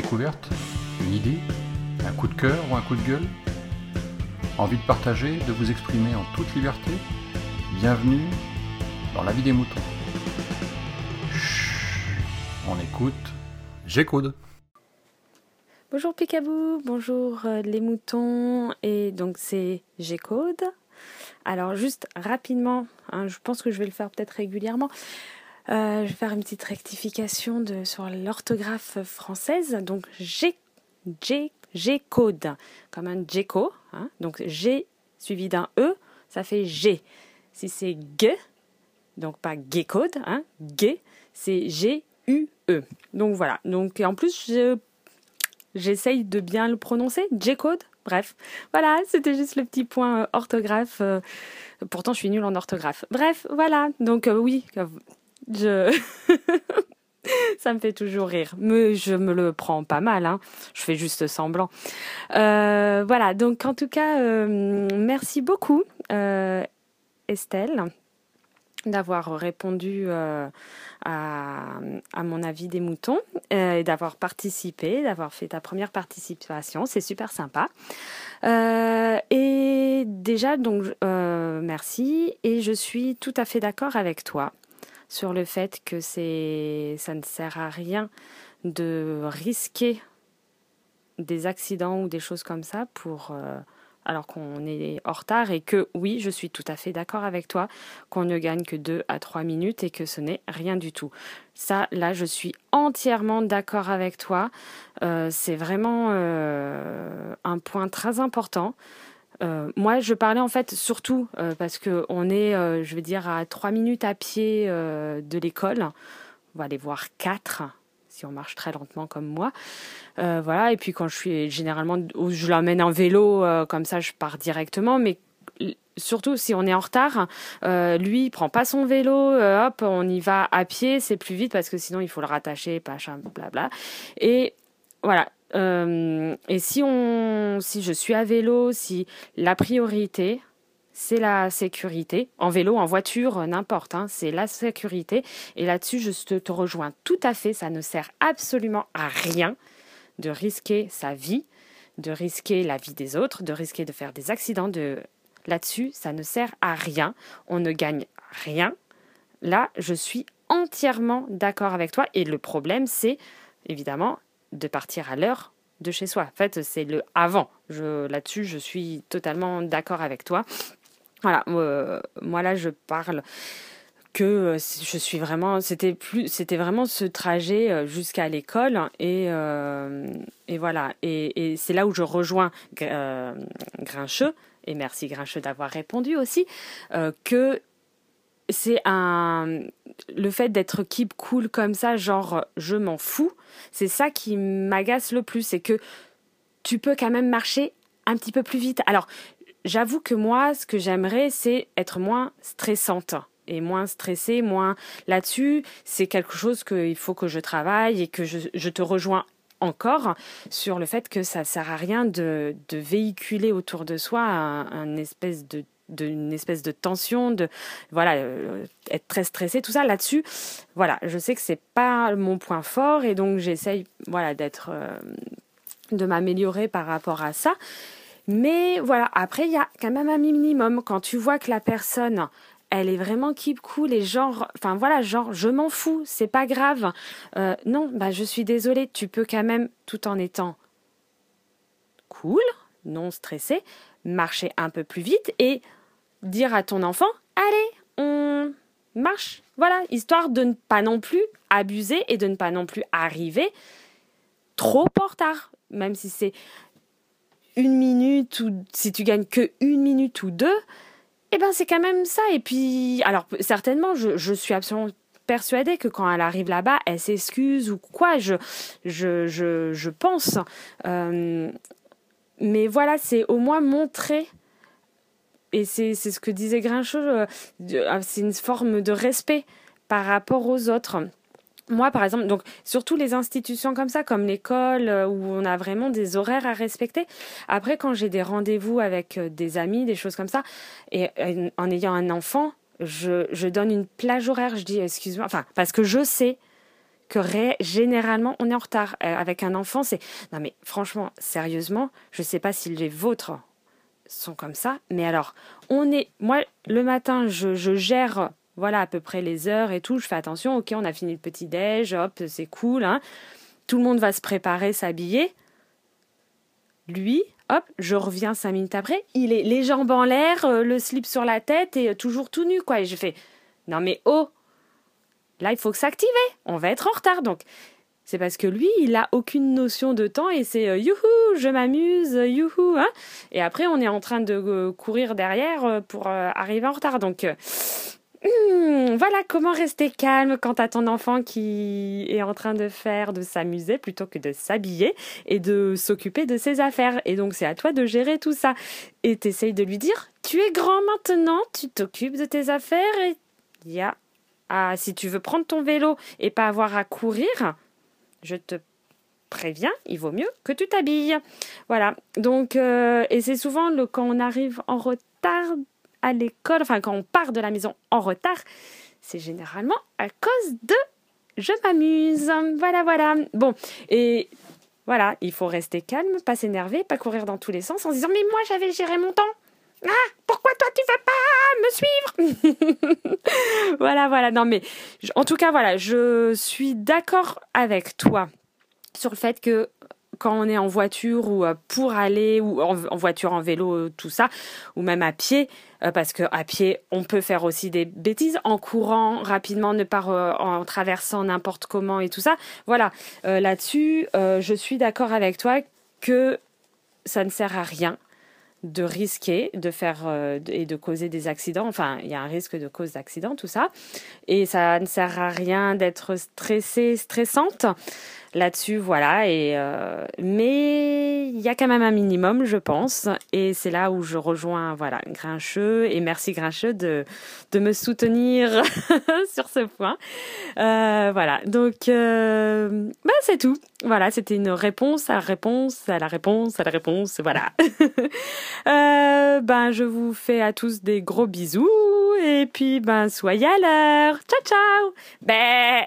découverte Une idée Un coup de cœur ou un coup de gueule Envie de partager, de vous exprimer en toute liberté Bienvenue dans la vie des moutons. Chut, on écoute G-Code. Bonjour Picabou, bonjour euh, les moutons, et donc c'est G-Code. Alors juste rapidement, hein, je pense que je vais le faire peut-être régulièrement. Euh, je vais faire une petite rectification sur l'orthographe française. Donc G, G, G code, comme un G-Co. Hein. Donc G suivi d'un E, ça fait G. Si c'est G, donc pas G code, hein, G, c'est G-U-E. Donc voilà. Donc en plus, j'essaye de bien le prononcer. G code. Bref, voilà, c'était juste le petit point euh, orthographe. Euh, pourtant, je suis nulle en orthographe. Bref, voilà. Donc oui, je... ça me fait toujours rire. Mais je me le prends pas mal. Hein. Je fais juste semblant. Euh, voilà. Donc, en tout cas, euh, merci beaucoup, euh, Estelle, d'avoir répondu à, à, mon avis des moutons et d'avoir participé, d'avoir fait ta première participation. C'est super sympa. et déjà, donc, merci. Et je suis tout à fait d'accord avec toi sur le fait que c'est ça ne sert à rien de risquer des accidents ou des choses comme ça pour euh, alors qu'on est en retard et que oui, je suis tout à fait d'accord avec toi qu'on ne gagne que 2 à 3 minutes et que ce n'est rien du tout. Ça, là, je suis entièrement d'accord avec toi. Euh, c'est vraiment euh, un point très important. Euh, moi, je parlais en fait surtout euh, parce que on est, euh, je veux dire, à trois minutes à pied de l'école. On va aller voir quatre si on marche très lentement comme moi. voilà. Et puis quand je suis généralement, je l'emmène en vélo, comme ça, je pars directement. Mais surtout si on est en retard, lui il prend pas son vélo, hop, on y va à pied, c'est plus vite parce que sinon il faut le rattacher, machin, blabla. Et voilà, euh, et si on, si je suis à vélo, si la priorité c'est la sécurité, en vélo, en voiture, n'importe, hein, c'est la sécurité. Et là-dessus, je te, te rejoins tout à fait. Ça ne sert absolument à rien de risquer sa vie, de risquer la vie des autres, de risquer de faire des accidents. De... Là-dessus, ça ne sert à rien. On ne gagne rien. Là, je suis entièrement d'accord avec toi. Et le problème, c'est évidemment de partir à l'heure de chez soi. En fait, c'est le avant. Là-dessus, je suis totalement d'accord avec toi. Voilà, euh, moi là, je parle que euh, je suis vraiment c'était plus c'était vraiment ce trajet euh, jusqu'à l'école et et voilà et, et c'est là où je rejoins Grincheux et merci Grincheux d'avoir répondu aussi que c'est un le fait d'être keep cool comme ça, genre je m'en fous, c'est ça qui m'agace le plus, c'est que tu peux quand même marcher un petit peu plus vite. Alors, j'avoue que moi, ce que j'aimerais, c'est être moins stressante et moins stressée, moins là-dessus. C'est quelque chose qu'il faut que je travaille et que je, te rejoins encore sur le fait que ça sert à rien de, véhiculer autour de soi un espèce de d'une espèce de tension, de voilà, euh, être très stressé, tout ça là-dessus. Voilà, je sais que c'est pas mon point fort et donc j'essaye voilà d'être euh, de m'améliorer par rapport à ça. Mais voilà, après il y a quand même un minimum quand tu vois que la personne elle est vraiment keep cool et genre, enfin voilà, genre, je m'en fous, c'est pas grave. Euh, non, bah je suis désolée, tu peux quand même, tout en étant cool, non stressé, marcher un peu plus vite et dire à ton enfant, allez, on marche. Voilà, histoire de ne pas non plus abuser et de ne pas non plus arriver trop en retard. Même si c'est une minute ou si tu gagnes que une minute ou deux, eh ben c'est quand même ça. Et puis, alors certainement, je, suis absolument persuadée que quand elle arrive là-bas, elle s'excuse ou quoi, je, je, je, pense. Euh, mais voilà, c'est au moins montrer et c'est ce que disait Grinchot, euh, ah, c'est une forme de respect par rapport aux autres. Moi, par exemple, donc surtout les institutions comme ça, comme l'école, euh, où on a vraiment des horaires à respecter. Après, quand j'ai des rendez-vous avec euh, des amis, des choses comme ça, et en ayant un enfant, je, je donne une plage horaire. Je dis, excuse-moi, enfin, parce que je sais que généralement on est en retard. Avec un enfant, c'est non mais franchement, sérieusement, je sais pas si les vôtres sont comme ça, mais alors on est, moi le matin, je, je gère voilà à peu près les heures et tout, je fais attention, ok, on a fini le petit déj, hop, c'est cool, hein. tout le monde va se préparer, s'habiller. Lui, hop, je reviens cinq minutes après, il est les jambes en l'air, euh, le slip sur la tête et euh, toujours tout nu, quoi. Et je fais, non mais oh, là il faut s'activer, on va être en retard. Donc c'est parce que lui, il a aucune notion de temps et c'est euh, youhou, je m'amuse, youhou. Hein et après, on est en train de courir derrière pour arriver en retard. Donc Hmm, voilà comment rester calme quand à ton enfant qui est en train de faire, de s'amuser plutôt que de s'habiller et de s'occuper de ses affaires. Et donc c'est à toi de gérer tout ça. Et t'essayes de lui dire, tu es grand maintenant, tu t'occupes de tes affaires et il y a... Ah, si tu veux prendre ton vélo et pas avoir à courir, je te préviens, il vaut mieux que tu t'habilles. Voilà. Donc, euh, et c'est souvent le, quand on arrive en retard à l'école, enfin quand on part de la maison en retard, c'est généralement à cause de je m'amuse. Voilà, voilà. Bon, et voilà, il faut rester calme, pas s'énerver, pas courir dans tous les sens en disant mais moi j'avais géré mon temps. Ah, pourquoi toi tu veux pas me suivre? Voilà, voilà. Non mais en tout cas voilà, je suis d'accord avec toi sur le fait que quand on est en voiture ou euh, pour aller ou en, voiture, en vélo, euh, tout ça, ou même à pied, euh, parce que à pied, on peut faire aussi des bêtises en courant rapidement, ne pas en traversant n'importe comment et tout ça. Voilà, là-dessus, je suis d'accord avec toi que ça ne sert à rien de risquer de faire et de causer des accidents. Enfin, il y a un risque de cause d'accident, tout ça. Et ça ne sert à rien d'être stressé, stressante là-dessus, voilà. Et euh, mais il y a quand même un minimum, je pense, et c'est là où je rejoins, voilà, Grincheux. Et merci Grincheux de de me soutenir sur ce point. Euh, voilà. Donc, euh, bah, c'est tout. Voilà, c'était une réponse à la réponse à la réponse à la réponse. Voilà. ben, je vous fais à tous des gros bisous et puis ben soyez à l'heure. Ciao ciao. Ben.